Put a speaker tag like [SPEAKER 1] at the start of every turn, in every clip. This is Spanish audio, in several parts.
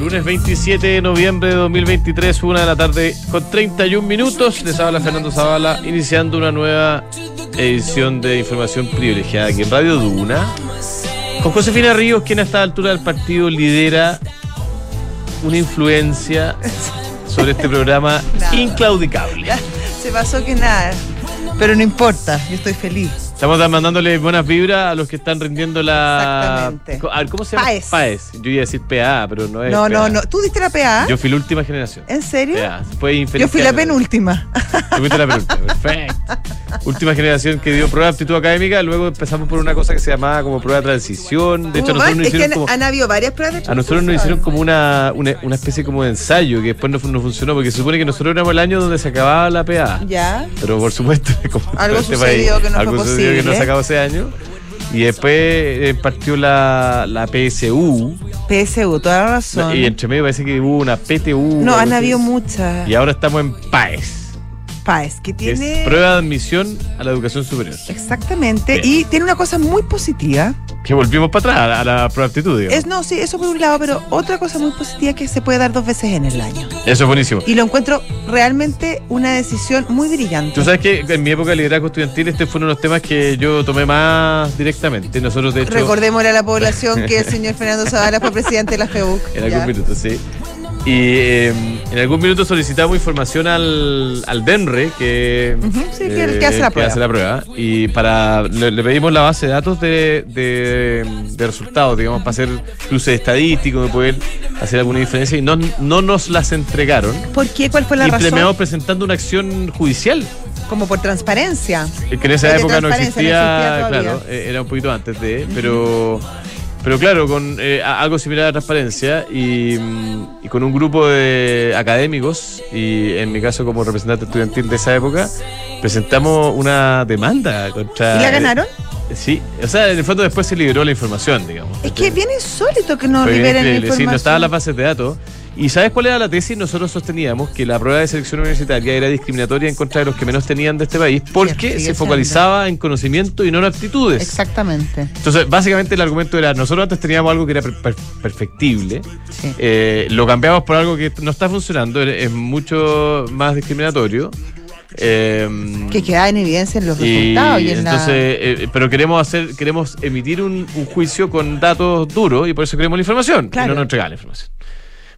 [SPEAKER 1] Lunes 27 de noviembre de 2023, una de la tarde con 31 minutos. Les habla Fernando Zavala, iniciando una nueva edición de información privilegiada aquí en Radio Duna. Con Josefina Ríos, quien a esta altura del partido lidera una influencia sobre este programa inclaudicable.
[SPEAKER 2] Se pasó que nada. Pero no importa, yo estoy feliz.
[SPEAKER 1] Estamos mandándole buenas vibras a los que están rindiendo la.
[SPEAKER 2] Exactamente.
[SPEAKER 1] A ver, ¿cómo se llama?
[SPEAKER 2] PAES.
[SPEAKER 1] Yo iba a decir PA, pero no es.
[SPEAKER 2] No, no,
[SPEAKER 1] PA.
[SPEAKER 2] no. ¿Tú diste la PA?
[SPEAKER 1] Yo fui la última generación.
[SPEAKER 2] ¿En serio?
[SPEAKER 1] PA. Fue
[SPEAKER 2] Yo fui la penúltima.
[SPEAKER 1] Tú fuiste la penúltima. Perfecto. Última generación que dio prueba de aptitud académica. Luego empezamos por una cosa que se llamaba como prueba de transición. De hecho, a nosotros nos
[SPEAKER 2] es que
[SPEAKER 1] hicieron
[SPEAKER 2] han,
[SPEAKER 1] como.
[SPEAKER 2] han habido varias pruebas de
[SPEAKER 1] A nosotros nos
[SPEAKER 2] transición.
[SPEAKER 1] hicieron como una, una, una especie como de ensayo que después no, no funcionó porque se supone que nosotros éramos el año donde se acababa la PA.
[SPEAKER 2] Ya.
[SPEAKER 1] Pero por supuesto, como
[SPEAKER 2] Algo
[SPEAKER 1] este
[SPEAKER 2] sucedió que no fue
[SPEAKER 1] algo que no acabó ese año. Y después eh, partió la, la PSU.
[SPEAKER 2] PSU, toda la razón.
[SPEAKER 1] Y entre medio parece que hubo una PTU.
[SPEAKER 2] no, han habido muchas.
[SPEAKER 1] Y ahora estamos en PAES,
[SPEAKER 2] PAES, que tiene.
[SPEAKER 1] es prueba de admisión a la educación superior.
[SPEAKER 2] Exactamente.
[SPEAKER 1] Bien.
[SPEAKER 2] Y tiene una cosa muy positiva.
[SPEAKER 1] Que volvimos para atrás a la, prueba de aptitud, digamos.
[SPEAKER 2] Es, no, sí, eso por un lado, pero otra cosa muy positiva es que se puede dar dos veces en el año.
[SPEAKER 1] Eso es buenísimo.
[SPEAKER 2] Y lo encuentro realmente una decisión muy brillante.
[SPEAKER 1] Tú sabes que en mi época de liderazgo estudiantil este fue uno de los temas que yo tomé más directamente. Nosotros, de hecho,
[SPEAKER 2] Recordémosle a la población que el señor Fernando Zavala fue presidente de la FEUC.
[SPEAKER 1] En algún minuto, sí. Y eh, en algún minuto solicitamos información al, al DENRE, que,
[SPEAKER 2] sí, que hace la prueba.
[SPEAKER 1] prueba. Y para le, le pedimos la base de datos de, de, de resultados, digamos, para hacer cruces estadísticos, de poder hacer alguna diferencia. Y no, no nos las entregaron.
[SPEAKER 2] ¿Por qué? ¿Cuál fue la
[SPEAKER 1] y terminamos
[SPEAKER 2] razón?
[SPEAKER 1] presentando una acción judicial.
[SPEAKER 2] Como por transparencia.
[SPEAKER 1] Eh, Que en esa época no existía, claro, eh, era un poquito antes de, pero, pero claro, con eh, algo similar a transparencia y, mm, y con un grupo de académicos y en mi caso como representante estudiantil de esa época, presentamos una demanda contra...
[SPEAKER 2] ¿Y la ganaron?
[SPEAKER 1] eh, sí, o sea, en el fondo después se liberó la información, digamos.
[SPEAKER 2] Es que es bien insólito que no liberen la información.
[SPEAKER 1] Sí, no estaban las bases de datos. ¿Y sabes cuál era la tesis? Nosotros sosteníamos que la prueba de selección universitaria era discriminatoria en contra de los que menos tenían de este país porque se focalizaba en conocimiento y no en aptitudes.
[SPEAKER 2] Exactamente.
[SPEAKER 1] Entonces, básicamente el argumento era, nosotros antes teníamos algo que era per- per- perfectible,
[SPEAKER 2] Sí.
[SPEAKER 1] eh, lo cambiamos por algo que no está funcionando, es mucho más discriminatorio. eh,
[SPEAKER 2] Que queda en evidencia en los resultados y en
[SPEAKER 1] entonces, eh, pero queremos hacer, queremos emitir un, un juicio con datos duros y por eso queremos la información.
[SPEAKER 2] Claro.
[SPEAKER 1] Y no nos entregan la información.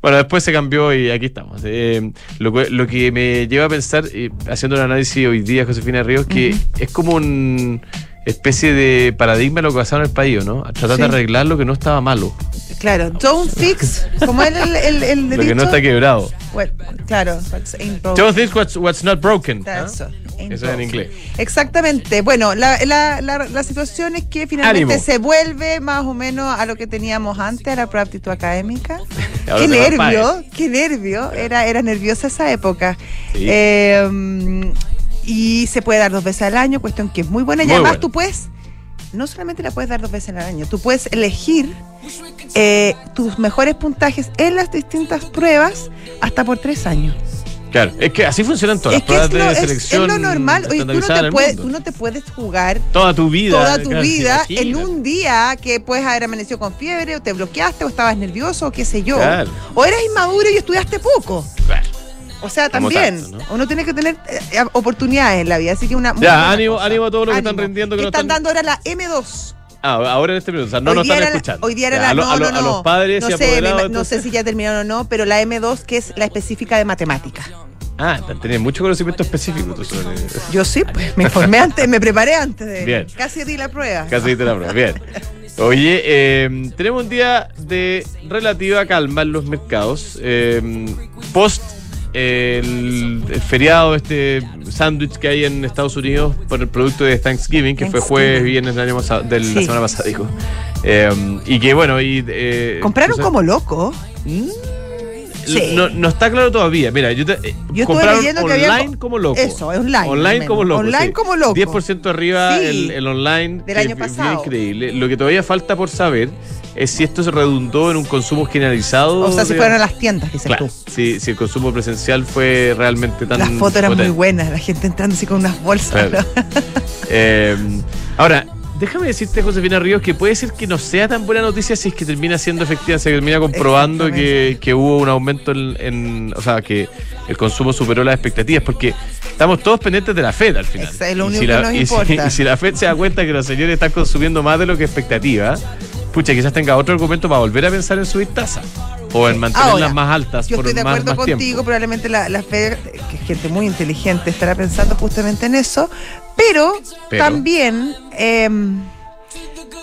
[SPEAKER 1] Bueno, después se cambió y aquí estamos. Eh, lo, que- lo que me lleva a pensar, eh, haciendo un análisis hoy día, Josefina Ríos, que es como una especie de paradigma de lo que pasaba en el país, ¿no? Tratar
[SPEAKER 2] Sí.
[SPEAKER 1] de arreglar lo que no estaba malo,
[SPEAKER 2] la- Claro, don't fix, como el, el, el, el
[SPEAKER 1] lo que no está quebrado.
[SPEAKER 2] Well, claro, what's ain't broken.
[SPEAKER 1] Don't think what's, what's not broken. ¿ah? Eso es en inglés.
[SPEAKER 2] Exactamente. Bueno, la, la, la, la situación es que finalmente
[SPEAKER 1] Ánimo.
[SPEAKER 2] se vuelve más o menos a lo que teníamos antes, a la prueba de aptitud académica. Qué nervio, qué nervio. Era, era nerviosa esa época.
[SPEAKER 1] Sí.
[SPEAKER 2] Eh, y se puede dar dos veces al año, cuestión que es muy buena. Y
[SPEAKER 1] Muy
[SPEAKER 2] además tú puedes, no solamente la puedes dar dos veces al año, tú puedes elegir eh, tus mejores puntajes en las distintas pruebas hasta por tres años.
[SPEAKER 1] Claro, es que así funcionan todas
[SPEAKER 2] es
[SPEAKER 1] las
[SPEAKER 2] es
[SPEAKER 1] pruebas
[SPEAKER 2] lo,
[SPEAKER 1] de
[SPEAKER 2] es-
[SPEAKER 1] selección.
[SPEAKER 2] es lo normal. Oye, tú no, te puedes, tú no te puedes jugar
[SPEAKER 1] Toda tu vida.
[SPEAKER 2] toda tu
[SPEAKER 1] claro,
[SPEAKER 2] vida en un día que puedes haber amanecido con fiebre o te bloqueaste o estabas nervioso o qué sé yo.
[SPEAKER 1] Claro.
[SPEAKER 2] O eras inmaduro y estudiaste poco.
[SPEAKER 1] Claro.
[SPEAKER 2] O sea,
[SPEAKER 1] Como
[SPEAKER 2] también.
[SPEAKER 1] tanto, ¿no?
[SPEAKER 2] Uno tiene que tener eh, oportunidades en la vida. Así que una.
[SPEAKER 1] Ya, ánimo-
[SPEAKER 2] cosa.
[SPEAKER 1] ánimo a todos los que están rindiendo, que no
[SPEAKER 2] están, dando ahora la M2.
[SPEAKER 1] Ah, ahora en este minuto. O sea, no
[SPEAKER 2] hoy
[SPEAKER 1] nos están escuchando.
[SPEAKER 2] hoy día era la. no,
[SPEAKER 1] a lo-
[SPEAKER 2] no,
[SPEAKER 1] a los padres
[SPEAKER 2] no
[SPEAKER 1] y
[SPEAKER 2] sé, me- no sé si ya terminaron o no, pero la M2, que es la específica de matemática.
[SPEAKER 1] Ah, tenés mucho conocimiento específico tú sobre
[SPEAKER 2] Yo sí, pues me informé antes, me preparé antes de.
[SPEAKER 1] Bien.
[SPEAKER 2] Casi di la prueba.
[SPEAKER 1] Casi diste la prueba. Bien. Oye, eh, tenemos un día de relativa calma en los mercados. eh, post eh, el, el feriado, este sándwich que hay en Estados Unidos por el producto de Thanksgiving, que fue jueves, viernes del año pasado, de la semana pasada, digo. Eh, y que bueno, y. eh,
[SPEAKER 2] Compraron como loco.
[SPEAKER 1] Mm,
[SPEAKER 2] Sí.
[SPEAKER 1] no, no está claro todavía. Mira, yo te, eh,
[SPEAKER 2] Yo estuve
[SPEAKER 1] compraron
[SPEAKER 2] leyendo que
[SPEAKER 1] online
[SPEAKER 2] había-
[SPEAKER 1] como loco.
[SPEAKER 2] Eso, online,
[SPEAKER 1] Online como loco.
[SPEAKER 2] Online
[SPEAKER 1] sí.
[SPEAKER 2] como loco.
[SPEAKER 1] 10% arriba
[SPEAKER 2] Sí.
[SPEAKER 1] el, el online.
[SPEAKER 2] Del
[SPEAKER 1] que
[SPEAKER 2] año pasado.
[SPEAKER 1] increíble. Lo que todavía falta por saber es si esto se redundó en un consumo generalizado.
[SPEAKER 2] O sea, si
[SPEAKER 1] digamos.
[SPEAKER 2] fueron a las tiendas, dices
[SPEAKER 1] Claro,
[SPEAKER 2] tú.
[SPEAKER 1] si, si el consumo presencial fue realmente tan.
[SPEAKER 2] Las fotos eran muy buenas, la gente entrando así con unas bolsas.
[SPEAKER 1] Claro.
[SPEAKER 2] ¿no?
[SPEAKER 1] Eh, ahora, déjame decirte, Josefina Ríos, que puede ser que no sea tan buena noticia si es que termina siendo efectiva, se termina comprobando que, que hubo un aumento en, en- O sea, que el consumo superó las expectativas, porque estamos todos pendientes de la Fed al final.
[SPEAKER 2] Es lo
[SPEAKER 1] Y
[SPEAKER 2] único
[SPEAKER 1] si
[SPEAKER 2] que
[SPEAKER 1] la-
[SPEAKER 2] nos
[SPEAKER 1] y si-
[SPEAKER 2] importa.
[SPEAKER 1] y si la Fed se da cuenta que los señores están consumiendo más de lo que expectativa, pucha, quizás tenga otro argumento para volver a pensar en subir tasas. O en mantenerlas
[SPEAKER 2] Ahora,
[SPEAKER 1] más altas
[SPEAKER 2] Yo
[SPEAKER 1] por
[SPEAKER 2] estoy de
[SPEAKER 1] más,
[SPEAKER 2] acuerdo
[SPEAKER 1] más
[SPEAKER 2] contigo,
[SPEAKER 1] tiempo.
[SPEAKER 2] probablemente la, la Fed, que es gente muy inteligente, estará pensando justamente en eso, pero,
[SPEAKER 1] Pero.
[SPEAKER 2] también eh,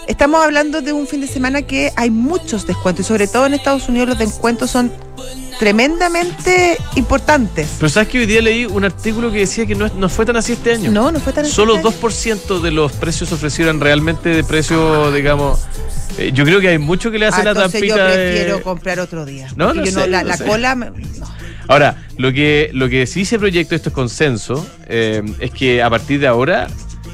[SPEAKER 2] estamos hablando de un fin de semana que hay muchos descuentos y sobre todo en Estados Unidos los descuentos son tremendamente importantes.
[SPEAKER 1] Pero sabes que hoy día leí un artículo que decía que no, no fue tan así este año.
[SPEAKER 2] No, no fue tan
[SPEAKER 1] Solo
[SPEAKER 2] así.
[SPEAKER 1] 2% de los precios ofrecidos eran realmente de precio, digamos. eh, yo creo que hay mucho que le hace
[SPEAKER 2] Ah,
[SPEAKER 1] la
[SPEAKER 2] entonces yo prefiero
[SPEAKER 1] de-
[SPEAKER 2] comprar otro día.
[SPEAKER 1] No, no sé,
[SPEAKER 2] la,
[SPEAKER 1] no
[SPEAKER 2] la
[SPEAKER 1] sé.
[SPEAKER 2] cola me-.
[SPEAKER 1] Ahora, lo que, lo que sí se proyecta, esto es consenso, eh, es que a partir de ahora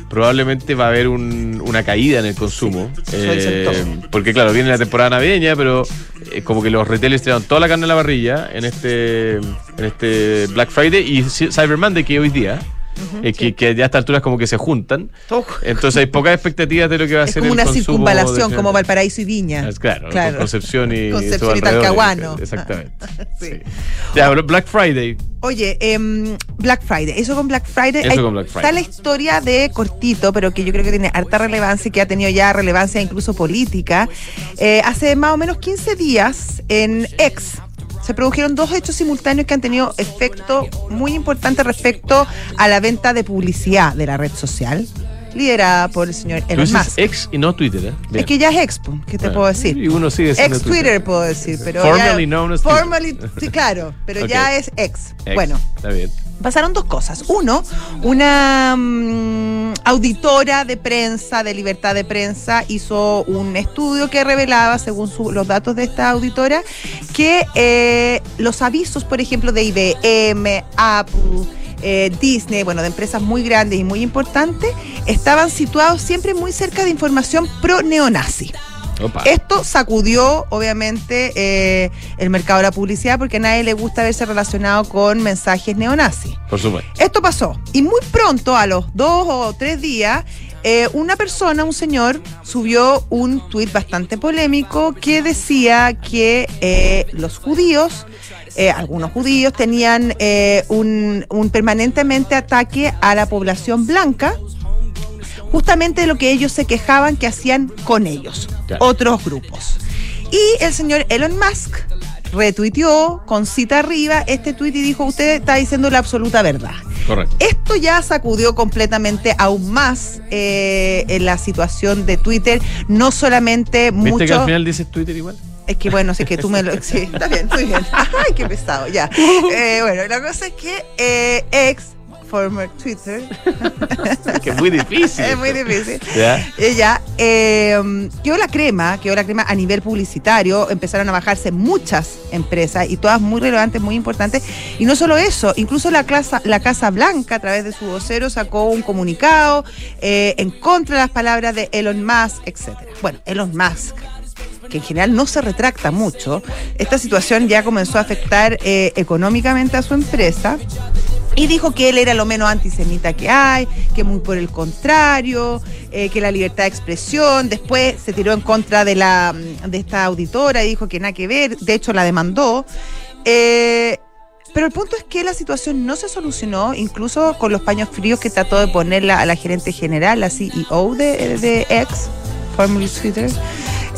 [SPEAKER 1] probablemente va a haber un- una caída en el consumo. eh, porque claro, viene la temporada navideña, pero eh, como que los retailers tiraron toda la carne a la parrilla en este, en este Black Friday y Cyber Monday que hoy día. Eh, que, que ya a estas alturas como que se juntan. Entonces hay pocas expectativas de lo que va a
[SPEAKER 2] Es
[SPEAKER 1] ser
[SPEAKER 2] como
[SPEAKER 1] el
[SPEAKER 2] una circunvalación, como Valparaíso y Viña.
[SPEAKER 1] Claro, con Concepción y,
[SPEAKER 2] Concepción y. Talcahuano.
[SPEAKER 1] Exactamente.
[SPEAKER 2] Sí.
[SPEAKER 1] sí. Ya, Black Friday.
[SPEAKER 2] Oye, em, Black Friday, eso con Black Friday.
[SPEAKER 1] Eso
[SPEAKER 2] hay-
[SPEAKER 1] con Black Friday.
[SPEAKER 2] Está la historia de cortito, pero que yo creo que tiene harta relevancia y que ha tenido ya relevancia incluso política. Eh, hace más o menos 15 días en X. Se produjeron dos hechos simultáneos que han tenido efecto muy importante respecto a la venta de publicidad de la red social, liderada por el señor Elon Musk.
[SPEAKER 1] ex y no Twitter, ¿eh?
[SPEAKER 2] Es que ya es Expo, ¿qué te
[SPEAKER 1] Bueno,
[SPEAKER 2] puedo decir?
[SPEAKER 1] Y uno sigue
[SPEAKER 2] Ex Twitter puedo decir, pero
[SPEAKER 1] Formerly
[SPEAKER 2] ya,
[SPEAKER 1] known as Twitter.
[SPEAKER 2] formerly, sí, claro, pero ya es ex.
[SPEAKER 1] Ex,
[SPEAKER 2] Bueno,
[SPEAKER 1] Está bien.
[SPEAKER 2] pasaron dos cosas. Uno, una mm, auditora de prensa, de libertad de prensa, hizo un estudio que revelaba, según su- los datos de esta auditora, que eh, los avisos, por ejemplo, de IBM, Apple, eh, Disney, bueno, de empresas muy grandes y muy importantes, estaban situados siempre muy cerca de información pro-neonazi.
[SPEAKER 1] Opa.
[SPEAKER 2] Esto sacudió, obviamente, eh, el mercado de la publicidad porque a nadie le gusta verse relacionado con mensajes neonazis.
[SPEAKER 1] Por supuesto.
[SPEAKER 2] Esto pasó. Y muy pronto, a los dos o tres días, eh, una persona, un señor, subió un tuit bastante polémico que decía que eh, los judíos, eh, algunos judíos, tenían eh, un, un permanentemente ataque a la población blanca justamente de lo que ellos se quejaban que hacían con ellos,
[SPEAKER 1] Claro.
[SPEAKER 2] otros grupos. Y el señor Elon Musk retuiteó con cita arriba este tuit y dijo, usted está diciendo la absoluta verdad.
[SPEAKER 1] Correcto.
[SPEAKER 2] Esto ya sacudió completamente aún más eh, en la situación de Twitter, no solamente
[SPEAKER 1] ¿Viste
[SPEAKER 2] mucho...
[SPEAKER 1] que al final dices Twitter igual?
[SPEAKER 2] Es que bueno, sí que tú me lo. Sí, está bien, muy bien. Ay, qué pesado, ya. Eh, bueno, la cosa es que eh, ex, former Twitter,
[SPEAKER 1] que es muy difícil.
[SPEAKER 2] es muy difícil.
[SPEAKER 1] ¿Ya?
[SPEAKER 2] Ella eh, quedó la crema, quedó la crema a nivel publicitario, empezaron a bajarse muchas empresas y todas muy relevantes, muy importantes. Y no solo eso, incluso la, casa, la Casa Blanca a través de su vocero sacó un comunicado eh, en contra de las palabras de Elon Musk, etcétera. Bueno, Elon Musk que en general no se retracta mucho, esta situación ya comenzó a afectar eh, económicamente a su empresa y dijo que él era lo menos antisemita que hay, que muy por el contrario, eh, que la libertad de expresión, después se tiró en contra de, la, de esta auditora y dijo que nada que ver, de hecho la demandó. Eh, pero el punto es que la situación no se solucionó, incluso con los paños fríos que trató de ponerla a la gerente general, la CEO de, de X, formerly Twitter.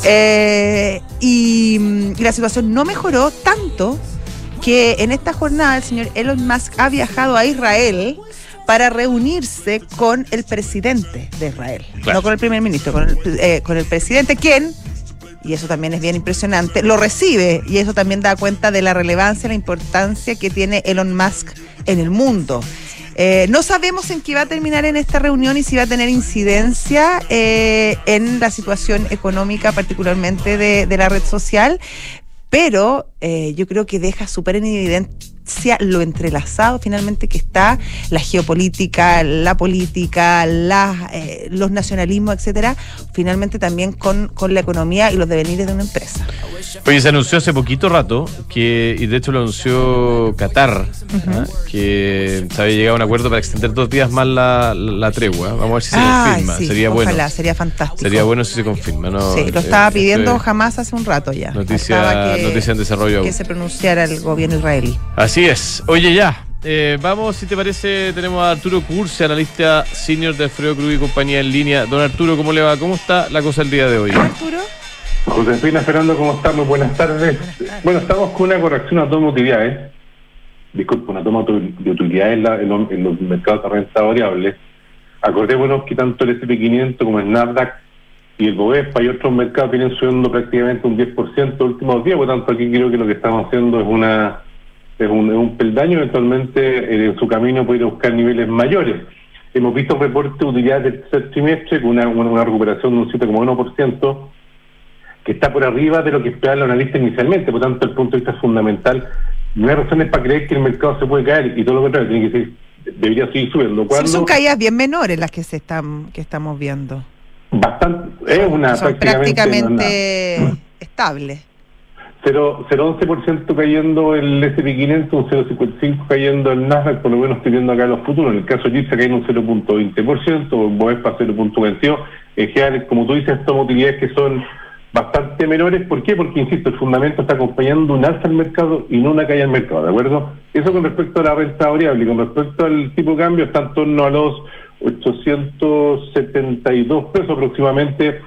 [SPEAKER 2] Eh, y, mm, y la situación no mejoró tanto que en esta jornada el señor Elon Musk ha viajado a Israel para reunirse con el presidente de Israel,
[SPEAKER 1] Claro.
[SPEAKER 2] no con el primer ministro, con el, eh, con el presidente, quien, y eso también es bien impresionante, lo recibe y eso también da cuenta de la relevancia, la importancia que tiene Elon Musk en el mundo. Eh, no sabemos en qué va a terminar en esta reunión y si va a tener incidencia eh, en la situación económica, particularmente de, la red social. pero eh, yo creo que deja súper en evidencia lo entrelazado finalmente que está la geopolítica, la política, eh, los nacionalismos, etcétera, finalmente también con la economía y los devenires de una empresa.
[SPEAKER 1] Oye, se anunció hace poquito rato que, y de hecho lo anunció Qatar, ¿ah? que se había llegado a un acuerdo para extender dos días más la, la tregua. Vamos a ver si se confirma. sería
[SPEAKER 2] ojalá,
[SPEAKER 1] bueno.
[SPEAKER 2] sería fantástico.
[SPEAKER 1] Sería bueno si se confirma. ¿no?
[SPEAKER 2] Sí, lo estaba eh, pidiendo jamás hace un rato ya.
[SPEAKER 1] Noticia, que, noticia en desarrollo.
[SPEAKER 2] Que se pronunciara el gobierno israelí.
[SPEAKER 1] Así es. Oye, ya. Eh, vamos, si te parece, tenemos a Arturo Curse, analista senior de Alfredo Cruz y compañía en línea. Don Arturo, ¿cómo le va? ¿Cómo está la cosa el día de hoy?
[SPEAKER 2] Arturo.
[SPEAKER 3] Josefina Fernando, ¿cómo estás? Muy buenas tardes. Bueno, estamos con una corrección a toma de utilidades. Disculpe, una toma de utilidades en, los mercados de renta variable. Acordémonos que tanto el SP500 como el NASDAQ y el BOESPA y otros mercados vienen subiendo prácticamente un 10% los últimos días, por lo tanto aquí creo que lo que estamos haciendo es una es un, es un peldaño, eventualmente eh, en su camino puede buscar niveles mayores. Hemos visto reportes de utilidades del tercer trimestre con una, una, recuperación de un 7,1%, que está por arriba de lo que esperaba el analista inicialmente, por tanto, el punto de vista fundamental, no hay razones para creer que el mercado se puede caer y todo lo contrario, tiene que ser, debería seguir subiendo.
[SPEAKER 2] son caídas bien menores las que se están que estamos viendo.
[SPEAKER 3] Bastante, es una
[SPEAKER 2] son prácticamente, estable.
[SPEAKER 3] 0,11% cayendo el SP500, un 0,55% cayendo el Nasdaq, por lo menos estoy viendo acá los futuros. En el caso de se cae un 0,20%, Boespa 0,22%. En general, como tú dices, son utilidades que son bastante menores. ¿Por qué? Porque, insisto, el fundamento está acompañando un alza al mercado y no una caída al mercado, ¿de acuerdo? Eso con respecto a la renta variable con respecto al tipo de cambio está en torno a los 872 pesos aproximadamente.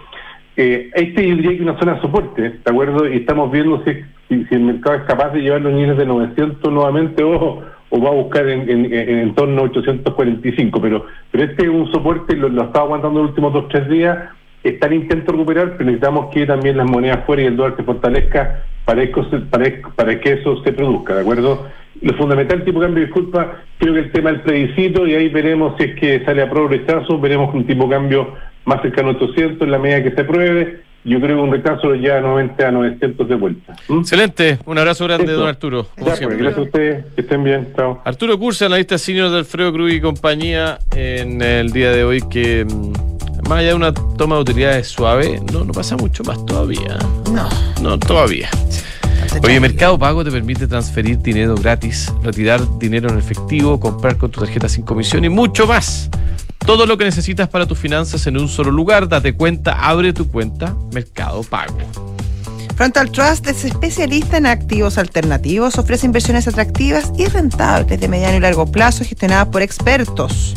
[SPEAKER 3] Eh, este diría que una zona de soporte, ¿de acuerdo? Y estamos viendo si, si, el mercado es capaz de llevar los niveles de 900 nuevamente o, o va a buscar en, en, en, torno a 845. Pero, pero este es un soporte, lo, lo estaba aguantando los últimos dos tres días está en intento recuperar, pero necesitamos que también las monedas fuera y el dólar se fortalezca para, para, que eso se produzca, ¿de acuerdo? Lo fundamental, tipo de cambio, disculpa, creo que el tema del plebiscito y ahí veremos si es que sale a prueba rechazo, veremos un tipo de cambio más cercano a 800 en la medida que se apruebe. Yo creo que un rechazo ya nuevamente a 900 de vuelta.
[SPEAKER 1] ¿Mm? Excelente, un abrazo grande, don Arturo.
[SPEAKER 3] Pues, gracias a ustedes, que estén bien, chao.
[SPEAKER 1] Arturo Cursa, analista senior de Alfredo Cruz y compañía en el día de hoy que mm, más allá de una toma de utilidades suave, no, no pasa mucho más todavía.
[SPEAKER 2] No.
[SPEAKER 1] No, todavía. Oye, Mercado Pago te permite transferir dinero gratis, retirar dinero en efectivo, comprar con tu tarjeta sin comisión y mucho más. Todo lo que necesitas para tus finanzas en un solo lugar. Date cuenta, abre tu cuenta Mercado Pago.
[SPEAKER 2] Frontal Trust es especialista en activos alternativos, ofrece inversiones atractivas y rentables de mediano y largo plazo gestionadas por expertos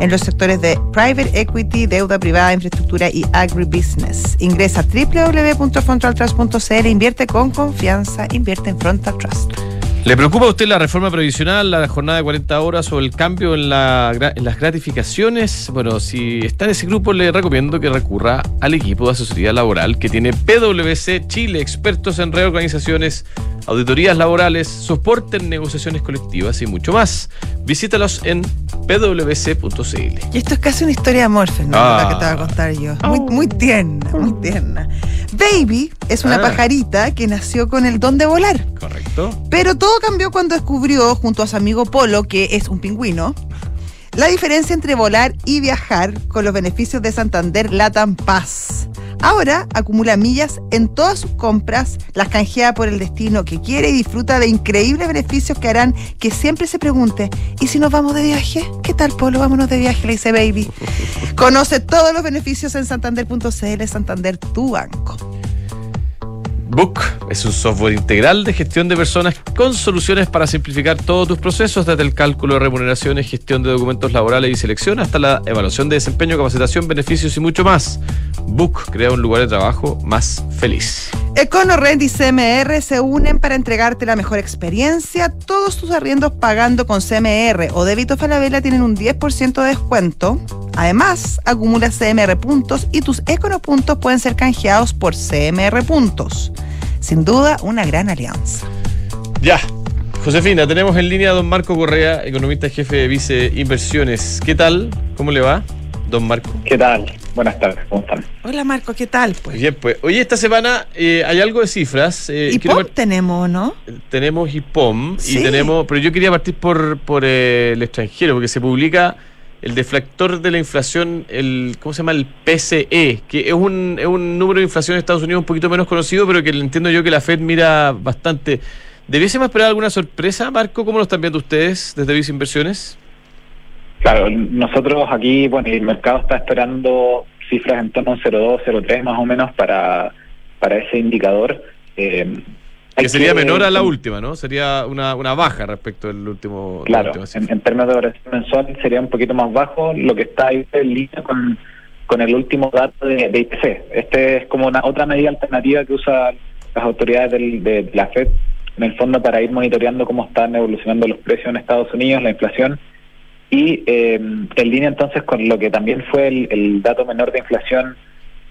[SPEAKER 2] en los sectores de private equity, deuda privada, infraestructura y agribusiness. Ingresa a www.frontaltrust.cl, invierte con confianza, invierte en Frontal Trust.
[SPEAKER 1] ¿Le preocupa a usted la reforma previsional, la jornada de 40 horas o el cambio en, las gratificaciones? Bueno, si está en ese grupo, le recomiendo que recurra al equipo de asesoría laboral que tiene PwC Chile, expertos en reorganizaciones, auditorías laborales, soporte en negociaciones colectivas y mucho más. Visítalos en pwc.cl.
[SPEAKER 2] Y esto es casi una historia de amor, Fernando, la que te voy a contar yo. Muy, muy tierna, muy tierna. Baby es una ah. pajarita que nació con el don de volar.
[SPEAKER 1] Correcto.
[SPEAKER 2] Pero todo cambió cuando descubrió, junto a su amigo Polo, que es un pingüino, la diferencia entre volar y viajar con los beneficios de Santander Latam Paz. Ahora acumula millas en todas sus compras, las canjea por el destino que quiere y disfruta de increíbles beneficios que harán que siempre se pregunte, ¿y si nos vamos de viaje? ¿Qué tal, Polo? Vámonos de viaje, le dice Baby. Conoce todos los beneficios en santander.cl, Santander, tu banco.
[SPEAKER 1] Book es un software integral de gestión de personas con soluciones para simplificar todos tus procesos, desde el cálculo de remuneraciones, gestión de documentos laborales y selección, hasta la evaluación de desempeño, capacitación, beneficios y mucho más. Book crea un lugar de trabajo más feliz.
[SPEAKER 2] EconoRent y CMR se unen para entregarte la mejor experiencia. Todos tus arriendos pagando con CMR o débito Falabella tienen un 10% de descuento. Además, acumula CMR puntos y tus Econopuntos pueden ser canjeados por CMR puntos. Sin duda, una gran alianza.
[SPEAKER 1] Ya. Josefina, tenemos en línea a don Marco Correa, economista jefe de Vice Inversiones. ¿Qué tal? ¿Cómo le va, don Marco?
[SPEAKER 4] ¿Qué tal? Buenas tardes, ¿cómo están?
[SPEAKER 2] Hola Marco, ¿qué tal? Pues?
[SPEAKER 1] Bien, pues. Oye, esta semana eh, hay algo de cifras. Eh,
[SPEAKER 2] ¿Y
[SPEAKER 1] quiero
[SPEAKER 2] POM
[SPEAKER 1] par-
[SPEAKER 2] tenemos, no?
[SPEAKER 1] tenemos IPOM
[SPEAKER 2] Sí.
[SPEAKER 1] y tenemos. Pero yo quería partir por, por eh, el extranjero, porque se publica el deflactor de la inflación, el ¿cómo se llama? El PCE, que es un, es un número de inflación en Estados Unidos un poquito menos conocido, pero que entiendo yo que la Fed mira bastante. ¿Debiésemos esperar alguna sorpresa, Marco? ¿Cómo lo están viendo ustedes desde Visa Inversiones?
[SPEAKER 4] Claro, nosotros aquí, bueno, el mercado está esperando cifras en torno a un 0,2, 0,3 más o menos para, para ese indicador. Eh,
[SPEAKER 1] Que sería
[SPEAKER 4] que-
[SPEAKER 1] menor a la última, ¿no? Sería una, una baja respecto del último. de la
[SPEAKER 4] Claro, en, en términos de variación mensual sería un poquito más bajo, lo que está ahí en línea con, con el último dato de, de IPC. Este es como una otra medida alternativa que usan las autoridades del- de la Fed en el fondo para ir monitoreando cómo están evolucionando los precios en Estados Unidos, la inflación. Y eh, en línea entonces con lo que también fue el, el dato menor de inflación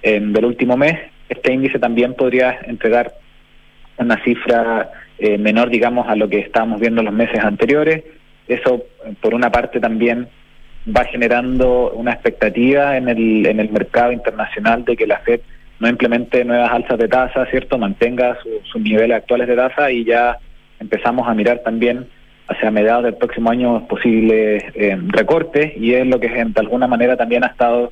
[SPEAKER 4] eh, del último mes, este índice también podría entregar una cifra eh, menor, digamos, a lo que estábamos viendo en los meses anteriores. Eso, por una parte, también va generando una expectativa en el, en el mercado internacional de que la Fed no implemente nuevas alzas de tasa, ¿cierto? Mantenga su- sus niveles actuales de tasa y ya empezamos a mirar también hacia mediados del próximo año posibles eh, recortes y es lo que de alguna manera también ha estado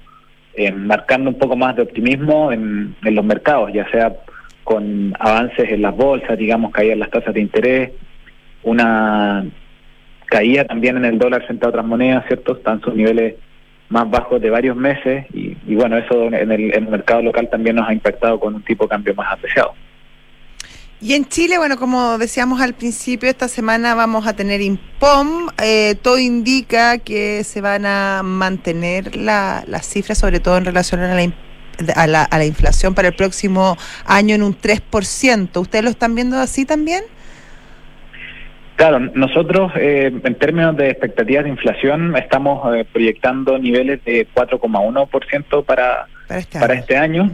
[SPEAKER 4] eh, marcando un poco más de optimismo en, en los mercados, ya sea con avances en las bolsas, digamos, caídas las tasas de interés, una caída también en el dólar frente a otras monedas, ¿cierto? Están sus niveles más bajos de varios meses y, y bueno, eso en el, en el mercado local también nos ha impactado con un tipo de cambio más apreciado.
[SPEAKER 2] Y en Chile, bueno, como decíamos al principio, esta semana vamos a tener IMPOM. Eh, todo indica que se van a mantener la- las cifras, sobre todo en relación a la, a, la, a la inflación para el próximo año en un 3%. ¿Ustedes lo están viendo así también?
[SPEAKER 4] Claro, nosotros eh, en términos de expectativas de inflación estamos eh, proyectando niveles de 4,1% para,
[SPEAKER 2] Para este
[SPEAKER 4] para
[SPEAKER 2] año.
[SPEAKER 4] este año.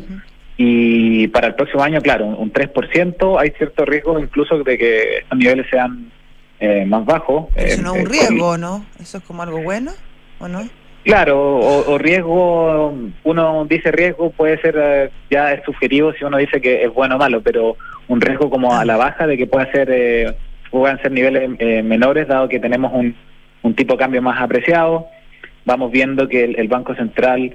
[SPEAKER 4] Y para el próximo año, claro, un, un 3%, hay cierto riesgo incluso de que estos niveles sean eh, más bajos.
[SPEAKER 2] Eso
[SPEAKER 4] eh,
[SPEAKER 2] no es un
[SPEAKER 4] eh,
[SPEAKER 2] riesgo, ¿no? ¿Eso es como algo bueno o no?
[SPEAKER 4] Claro, o, o riesgo, uno dice riesgo, puede ser eh, ya es subjetivo si uno dice que es bueno o malo, pero un riesgo como a la baja de que pueda ser, eh, puedan ser niveles eh, menores, dado que tenemos un, un tipo de cambio más apreciado. Vamos viendo que el, el Banco Central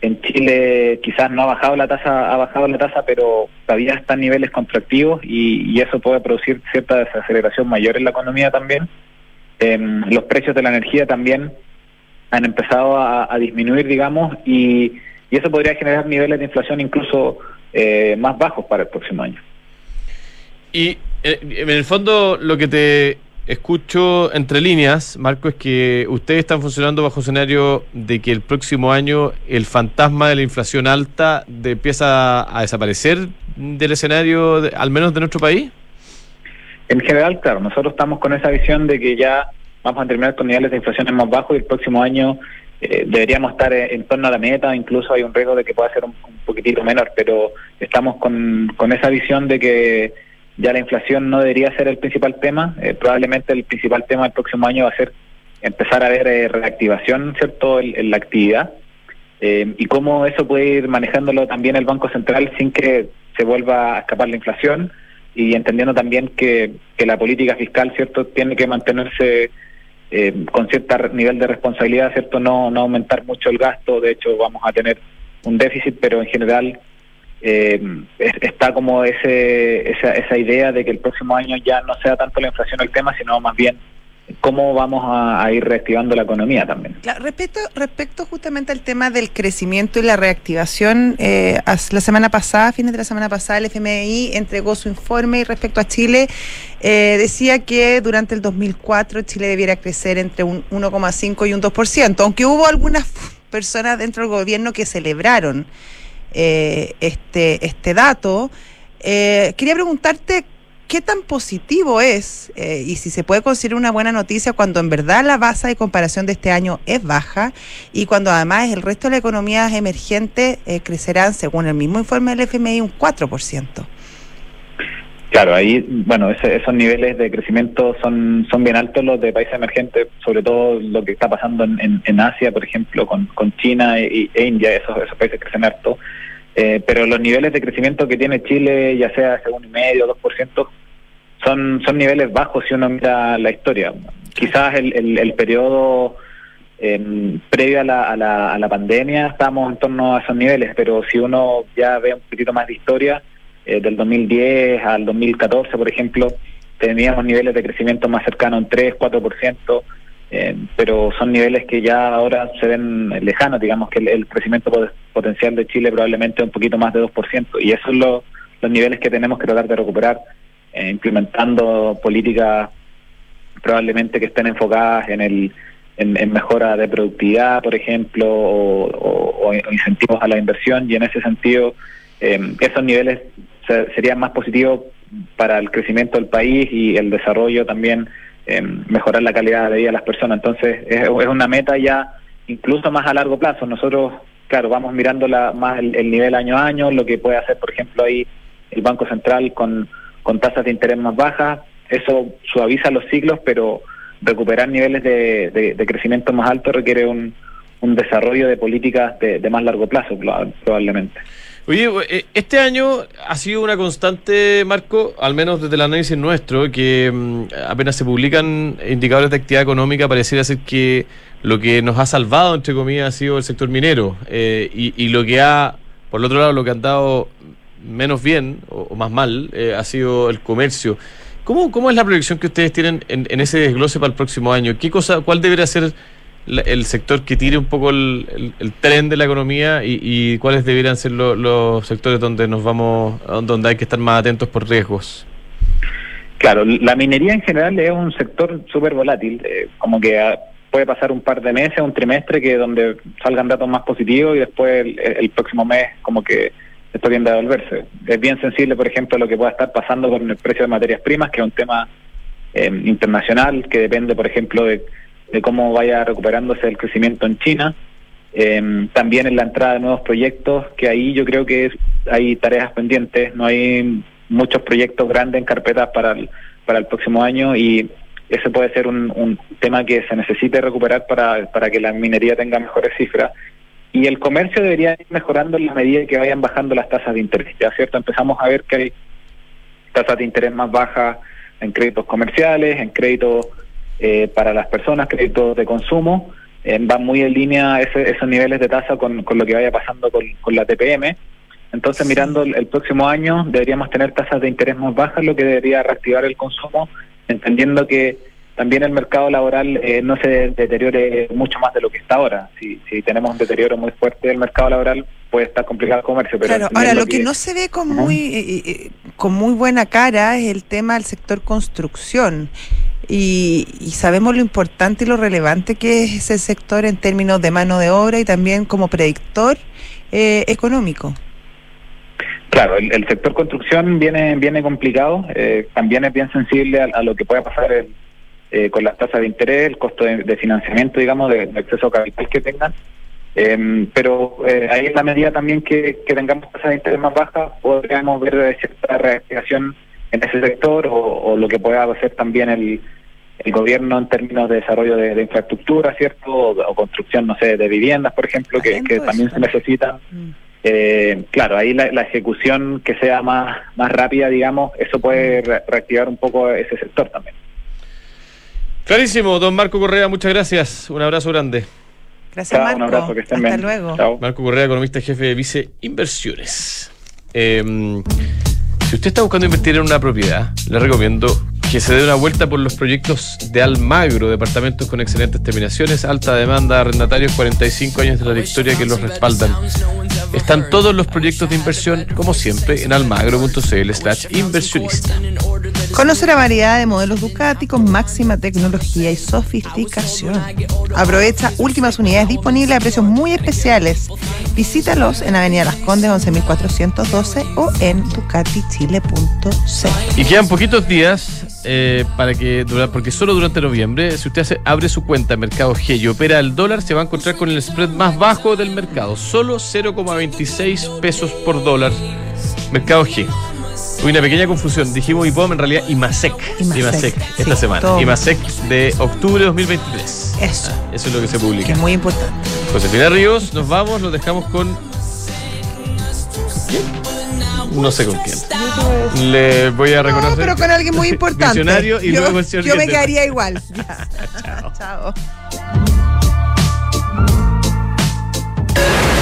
[SPEAKER 4] en Chile quizás no ha bajado la tasa, ha bajado la tasa, pero todavía está en niveles contractivos y, eso puede producir cierta desaceleración mayor en la economía también. Em, los precios de la energía también han empezado a, a disminuir, digamos, y, y eso podría generar niveles de inflación incluso eh, más bajos para el próximo año.
[SPEAKER 1] Y eh, en el fondo lo que te escucho entre líneas, Marco, es que ustedes están funcionando bajo escenario de que el próximo año el fantasma de la inflación alta empieza a desaparecer del escenario, de- al menos de nuestro país.
[SPEAKER 4] En general, claro, nosotros estamos con esa visión de que ya vamos a terminar con niveles de inflación más bajos y el próximo año eh, deberíamos estar en torno a la meta, incluso hay un riesgo de que pueda ser un, un poquitito menor, pero estamos con, con esa visión de que ya la inflación no debería ser el principal tema, eh, probablemente el principal tema del próximo año va a ser empezar a ver eh, reactivación, ¿cierto?, en, en la actividad eh, y cómo eso puede ir manejándolo también el Banco Central sin que se vuelva a escapar la inflación y entendiendo también que, la política fiscal, ¿cierto?, tiene que mantenerse eh, con cierto nivel de responsabilidad, ¿cierto?, no, no aumentar mucho el gasto, de hecho vamos a tener un déficit, pero en general eh, es- está como ese, esa, esa idea de que el próximo año ya no sea tanto la inflación el tema, sino más bien cómo vamos a, ir reactivando la economía también.
[SPEAKER 2] Respecto, justamente al tema del crecimiento y la reactivación, eh, la semana pasada, fines de la semana pasada, el FMI entregó su informe y respecto a Chile eh, decía que durante el 2004 Chile debiera crecer entre un 1,5 y un 2%, aunque hubo algunas personas dentro del gobierno que celebraron eh, este, este dato. Eh, quería preguntarte qué tan positivo es eh, y si se puede considerar una buena noticia cuando en verdad la base de comparación de este año es baja y cuando además el resto de las economías emergentes eh, crecerán, según el mismo informe del FMI, un 4%.
[SPEAKER 4] Claro, ahí, bueno, esos niveles de crecimiento son, son bien altos los de países emergentes, sobre todo lo que está pasando en, en, Asia, por ejemplo, con, con China e, e India, esos, esos países crecen harto. Eh, pero los niveles de crecimiento que tiene Chile, ya sea dos por ciento, son, son niveles bajos si uno mira la historia. Quizás el, el, periodo eh, previo a la, a, la, a la pandemia estamos en torno a esos niveles, pero si uno ya ve un poquito más de historia, eh, del 2010 al 2014, por ejemplo, teníamos niveles de crecimiento más cercanos en 3, 4%, eh, pero son niveles que ya ahora se ven lejanos, digamos que el, crecimiento potencial de Chile probablemente es un poquito más de 2%, y esos son los, los niveles que tenemos que tratar de recuperar, eh, implementando políticas probablemente que estén enfocadas en el en, mejora de productividad, por ejemplo, o, incentivos a la inversión, y en ese sentido, esos niveles sería más positivo para el crecimiento del país y el desarrollo también, eh, mejorar la calidad de vida de las personas. Entonces, es, una meta ya incluso más a largo plazo. Nosotros, claro, vamos mirando la, más el, nivel año a año, lo que puede hacer, por ejemplo, ahí el Banco Central con, con tasas de interés más bajas. Eso suaviza los ciclos, pero recuperar niveles de, de, crecimiento más alto requiere un, un desarrollo de políticas de, de más largo plazo, probablemente.
[SPEAKER 1] Oye, eh, este año ha sido una constante, Marco, al menos desde el análisis nuestro, que mm, apenas se publican indicadores de actividad económica, pareciera ser que lo que nos ha salvado, entre comillas, ha sido el sector minero. Eh, y, lo que ha, por el otro lado, lo que ha andado menos bien o, más mal eh, ha sido el comercio. ¿Cómo, ¿Cómo es la proyección que ustedes tienen en, en ese desglose para el próximo año? ¿Qué cosa, cuál debería ser el sector que tire un poco el, tren de la economía y, cuáles deberían ser los sectores donde nos vamos, donde hay que estar más atentos por riesgos.
[SPEAKER 4] Claro, la minería en general es un sector súper volátil, eh, como que ah, puede pasar un par de meses, un trimestre que donde salgan datos más positivos y después el, próximo mes como que esto viene a devolverse. Es bien sensible, por ejemplo, lo que pueda estar pasando con el precio de materias primas, que es un tema eh, internacional que depende, por ejemplo, de de cómo vaya recuperándose el crecimiento en China. Eh, también en la entrada de nuevos proyectos, que ahí yo creo que hay tareas pendientes, no hay muchos proyectos grandes en carpetas para el, para el próximo año y ese puede ser un, un tema que se necesite recuperar para, para que la minería tenga mejores cifras. Y el comercio debería ir mejorando en la medida que vayan bajando las tasas de interés. Ya cierto, empezamos a ver que hay tasas de interés más bajas en créditos comerciales, en créditos eh, para las personas, créditos de consumo, eh, van muy en línea esos niveles de tasa con, lo que vaya pasando con, la TPM. Entonces, mirando el, próximo año, deberíamos tener tasas de interés más bajas, lo que debería reactivar el consumo, entendiendo que también el mercado laboral eh, no se deteriore mucho más de lo que está ahora. Si, si tenemos un deterioro muy fuerte del mercado laboral, puede estar complicado el comercio. Pero
[SPEAKER 2] claro, ahora lo que, no se ve con, muy, con muy buena cara es el tema del sector construcción y, sabemos lo importante y lo relevante que es ese sector en términos de mano de obra y también como predictor eh, económico.
[SPEAKER 4] Claro, el, sector construcción viene viene complicado, eh, también es bien sensible a, lo que pueda pasar eh, con las tasas de interés, el costo de, financiamiento, digamos, de, acceso a capital que tengan. Em, pero ahí en la medida también que, tengamos tasas de interés más bajas, podríamos ver cierta reactivación en ese sector o, lo que pueda hacer también el, el gobierno en términos de desarrollo de, infraestructura, ¿cierto? O, construcción, no sé, de viviendas, por ejemplo, que, también se necesitan. Mm. Eh, claro, ahí la, ejecución que sea más, más rápida, digamos, eso puede mm. reactivar un poco ese sector también.
[SPEAKER 1] Clarísimo, don Marco Correa, muchas gracias. Un abrazo grande.
[SPEAKER 2] Gracias, Marco. Un abrazo, que estén Hasta luego.
[SPEAKER 1] Marco Correa, economista jefe de Vice Inversiones. Em, si usted está buscando invertir en una propiedad, le recomiendo que se dé una vuelta por los proyectos de Almagro, departamentos con excelentes terminaciones, alta demanda, arrendatarios, 45 años de la historia que los respaldan. Están todos los proyectos de inversión, como siempre, en almagro.cl slash inversionista.
[SPEAKER 2] Conoce la variedad de modelos Ducati con máxima tecnología y sofisticación. Aprovecha últimas unidades disponibles a precios muy especiales. Visítalos en Avenida Las Condes 11412 o en ducatichile.c.
[SPEAKER 1] Y quedan poquitos días eh, para que porque solo durante noviembre, si usted abre su cuenta en Mercado G y opera el dólar, se va a encontrar con el spread más bajo del mercado, solo 0,26 pesos por dólar. Mercado G. Hubo una pequeña confusión. Dijimos IPOM, en realidad IMASEC.
[SPEAKER 2] IMASEC,
[SPEAKER 1] IMASEC, esta
[SPEAKER 2] sí,
[SPEAKER 1] semana. IMASEC de octubre de 2023.
[SPEAKER 2] Eso.
[SPEAKER 1] Ah, eso es lo que se
[SPEAKER 2] Que
[SPEAKER 1] publica.
[SPEAKER 2] es muy importante.
[SPEAKER 1] Josefina Ríos, nos vamos, nos dejamos con. ¿Quién? No sé con quién. Le voy a reconocer.
[SPEAKER 2] No, pero con alguien muy importante.
[SPEAKER 1] Visionario y
[SPEAKER 2] yo,
[SPEAKER 1] luego el señor
[SPEAKER 2] yo me quedaría igual.
[SPEAKER 1] Chao.
[SPEAKER 2] Chao.